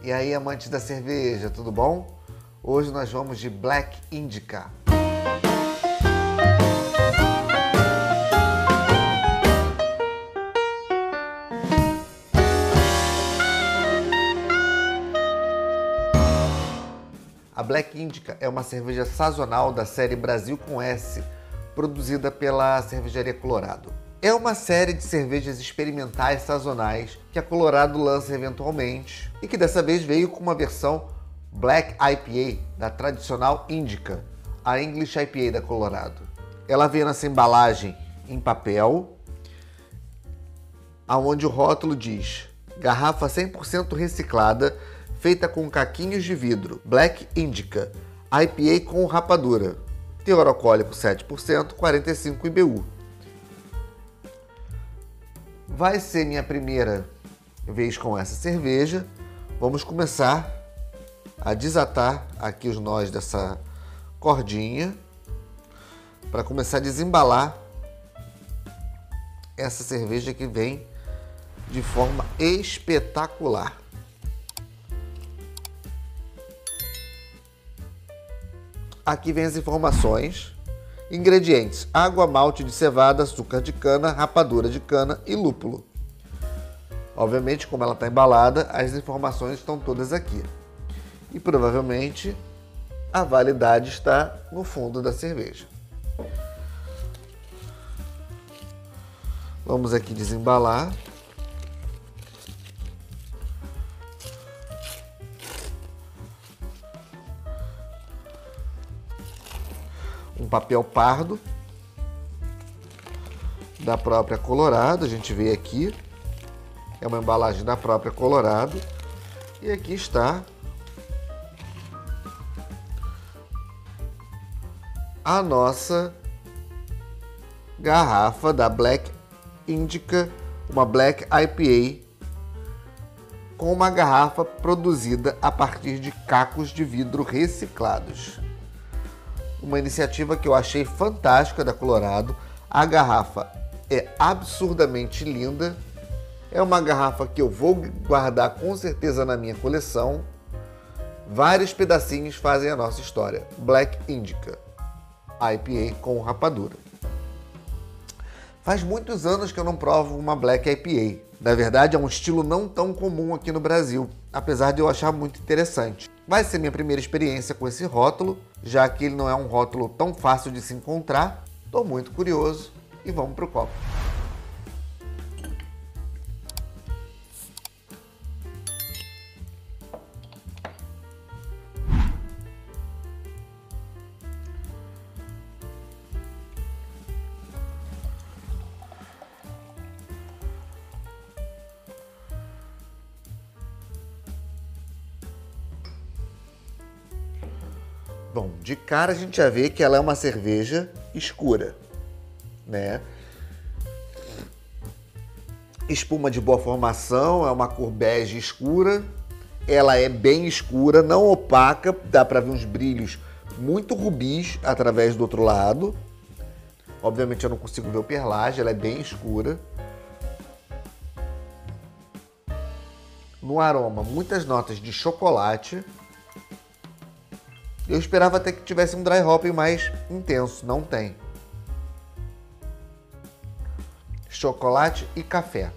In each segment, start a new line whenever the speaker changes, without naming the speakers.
E aí, amantes da cerveja, tudo bom? Hoje nós vamos de Black Indica. A Black Indica é uma cerveja sazonal da série Brasil com S, produzida pela Cervejaria Colorado. É uma série de cervejas experimentais sazonais que a Colorado lança eventualmente e que dessa vez veio com uma versão Black IPA da tradicional Indica, a English IPA da Colorado. Ela vem nessa embalagem em papel, aonde o rótulo diz garrafa 100% reciclada feita com caquinhos de vidro, Black Indica, IPA com rapadura, teor alcoólico 7%, 45 IBU. Vai ser minha primeira vez com essa cerveja. Vamos começar a desatar aqui os nós dessa cordinha para começar a desembalar essa cerveja que vem de forma espetacular. Aqui vem as informações. Ingredientes: água, malte de cevada, açúcar de cana, rapadura de cana e lúpulo. Obviamente, como ela está embalada, as informações estão todas aqui. E provavelmente a validade está no fundo da cerveja. Vamos aqui desembalar. Papel pardo da própria Colorado, a gente vê aqui, é uma embalagem da própria Colorado, e aqui está a nossa garrafa da Black Indica, uma Black IPA, com uma garrafa produzida a partir de cacos de vidro reciclados uma iniciativa que eu achei fantástica da Colorado. A garrafa é absurdamente linda. É uma garrafa que eu vou guardar com certeza na minha coleção. Vários pedacinhos fazem a nossa história. Black Indica, IPA com rapadura. Faz muitos anos que eu não provo uma Black IPA. Na verdade, é um estilo não tão comum aqui no Brasil, apesar de eu achar muito interessante. Vai ser minha primeira experiência com esse rótulo, já que ele não é um rótulo tão fácil de se encontrar. Estou muito curioso e vamos para o copo. Bom, de cara a gente já vê que ela é uma cerveja escura, né? Espuma de boa formação, é uma cor bege escura. Ela é bem escura, não opaca, dá para ver uns brilhos muito rubis através do outro lado. Obviamente eu não consigo ver o perlage, ela é bem escura. No aroma, muitas notas de chocolate. Eu esperava até que tivesse um dry hopping mais intenso, não tem. Chocolate e café.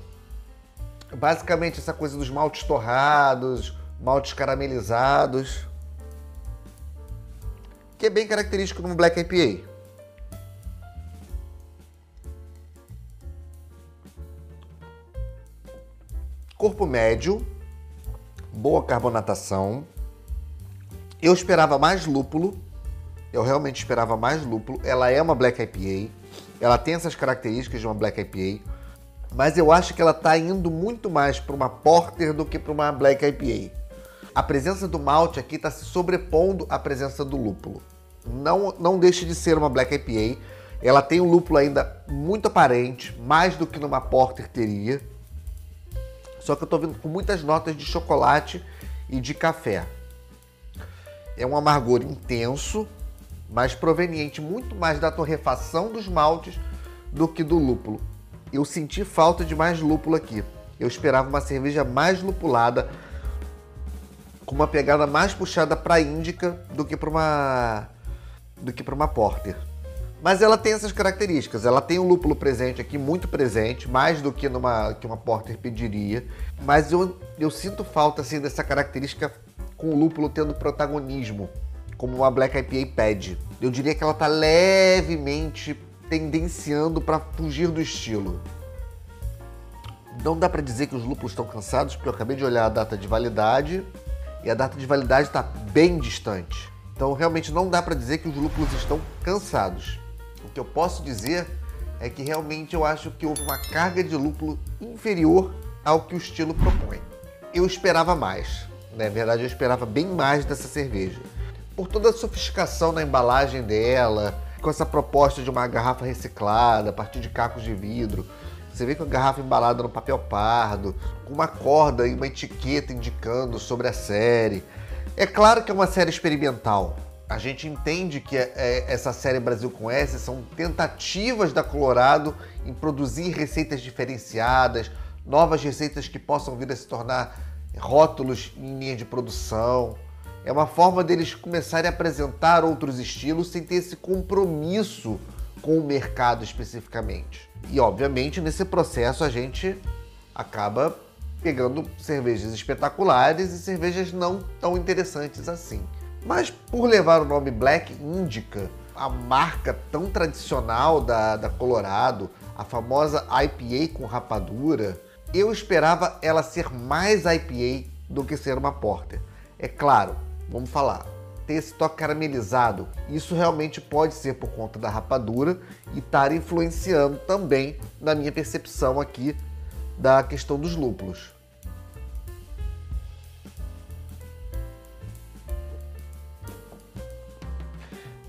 Basicamente essa coisa dos maltes torrados, maltes caramelizados, que é bem característico no Black IPA. Corpo médio, boa carbonatação, eu esperava mais lúpulo. Eu realmente esperava mais lúpulo. Ela é uma Black IPA. Ela tem essas características de uma Black IPA. Mas eu acho que ela está indo muito mais para uma Porter do que para uma Black IPA. A presença do malte aqui está se sobrepondo à presença do lúpulo. Não, não deixe de ser uma Black IPA. Ela tem um lúpulo ainda muito aparente, mais do que numa Porter teria. Só que eu estou vendo com muitas notas de chocolate e de café. É um amargor intenso, mas proveniente muito mais da torrefação dos maltes do que do lúpulo. Eu senti falta de mais lúpulo aqui. Eu esperava uma cerveja mais lupulada, com uma pegada mais puxada para índica do que para uma do que para uma porter. Mas ela tem essas características. Ela tem um lúpulo presente aqui, muito presente, mais do que numa que uma porter pediria. Mas eu, eu sinto falta assim dessa característica com o lúpulo tendo protagonismo, como uma Black IPA pede. Eu diria que ela está levemente tendenciando para fugir do estilo. Não dá para dizer que os lúpulos estão cansados, porque eu acabei de olhar a data de validade e a data de validade está bem distante. Então realmente não dá para dizer que os lúpulos estão cansados. O que eu posso dizer é que realmente eu acho que houve uma carga de lúpulo inferior ao que o estilo propõe. Eu esperava mais. Na verdade, eu esperava bem mais dessa cerveja. Por toda a sofisticação na embalagem dela, com essa proposta de uma garrafa reciclada a partir de cacos de vidro. Você vê com a garrafa embalada no papel pardo, com uma corda e uma etiqueta indicando sobre a série. É claro que é uma série experimental. A gente entende que é, é, essa série Brasil com S são tentativas da Colorado em produzir receitas diferenciadas, novas receitas que possam vir a se tornar rótulos em linha de produção. É uma forma deles começarem a apresentar outros estilos sem ter esse compromisso com o mercado especificamente. E obviamente nesse processo a gente acaba pegando cervejas espetaculares e cervejas não tão interessantes assim. Mas por levar o nome Black Indica, a marca tão tradicional da, da Colorado, a famosa IPA com rapadura, eu esperava ela ser mais IPA do que ser uma porter. É claro, vamos falar, ter esse toque caramelizado, isso realmente pode ser por conta da rapadura e estar influenciando também na minha percepção aqui da questão dos lúpulos.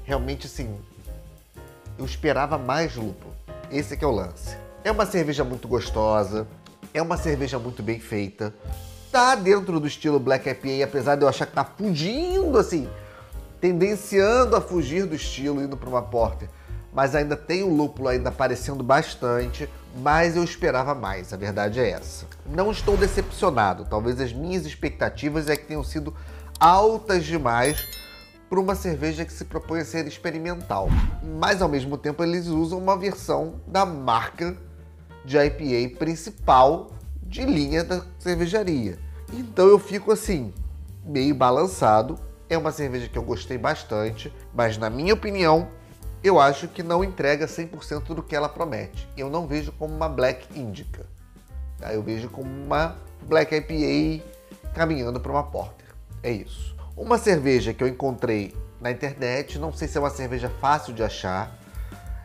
Realmente, assim, eu esperava mais lúpulo. Esse é o lance. É uma cerveja muito gostosa, é uma cerveja muito bem feita. Tá dentro do estilo Black IPA, apesar de eu achar que tá fugindo assim, tendenciando a fugir do estilo, indo para uma porter. Mas ainda tem o lúpulo ainda aparecendo bastante, mas eu esperava mais, a verdade é essa. Não estou decepcionado, talvez as minhas expectativas é que tenham sido altas demais para uma cerveja que se propõe a ser experimental. Mas ao mesmo tempo eles usam uma versão da marca de IPA principal de linha da cervejaria. Então eu fico assim, meio balançado. É uma cerveja que eu gostei bastante, mas na minha opinião, eu acho que não entrega 100% do que ela promete. Eu não vejo como uma Black Indica. Tá? Eu vejo como uma Black IPA caminhando para uma Porter. É isso. Uma cerveja que eu encontrei na internet, não sei se é uma cerveja fácil de achar,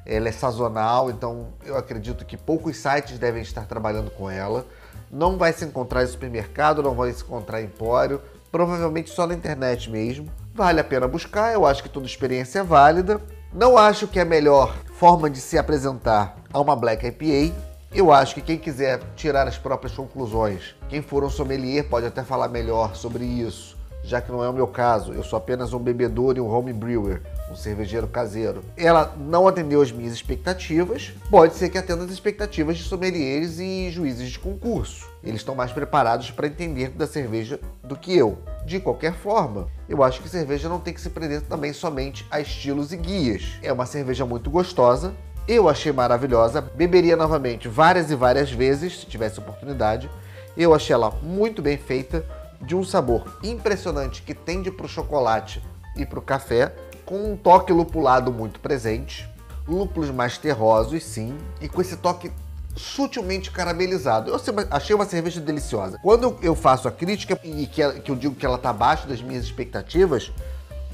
ela é sazonal, então eu acredito que poucos sites devem estar trabalhando com ela. Não vai se encontrar em supermercado, não vai se encontrar em empório, provavelmente só na internet mesmo. Vale a pena buscar, eu acho que toda experiência é válida. Não acho que é a melhor forma de se apresentar a uma Black IPA. Eu acho que quem quiser tirar as próprias conclusões, quem for um sommelier pode até falar melhor sobre isso, já que não é o meu caso. Eu sou apenas um bebedor e um home brewer um cervejeiro caseiro, ela não atendeu as minhas expectativas, pode ser que atenda as expectativas de sommeliers e juízes de concurso. Eles estão mais preparados para entender da cerveja do que eu. De qualquer forma, eu acho que cerveja não tem que se prender também somente a estilos e guias. É uma cerveja muito gostosa, eu achei maravilhosa, beberia novamente várias e várias vezes se tivesse oportunidade. Eu achei ela muito bem feita, de um sabor impressionante que tende para o chocolate e para o café com um toque lupulado muito presente, lúpulos mais terrosos, sim, e com esse toque sutilmente caramelizado. Eu achei uma cerveja deliciosa. Quando eu faço a crítica e que, eu digo que ela está abaixo das minhas expectativas,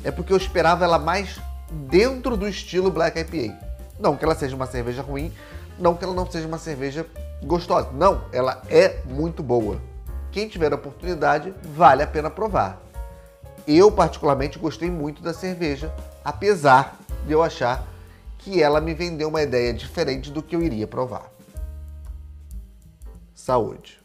é porque eu esperava ela mais dentro do estilo Black IPA. Não que ela seja uma cerveja ruim, não que ela não seja uma cerveja gostosa. Não, ela é muito boa. Quem tiver a oportunidade, vale a pena provar. Eu, particularmente, gostei muito da cerveja, apesar de eu achar que ela me vendeu uma ideia diferente do que eu iria provar. Saúde!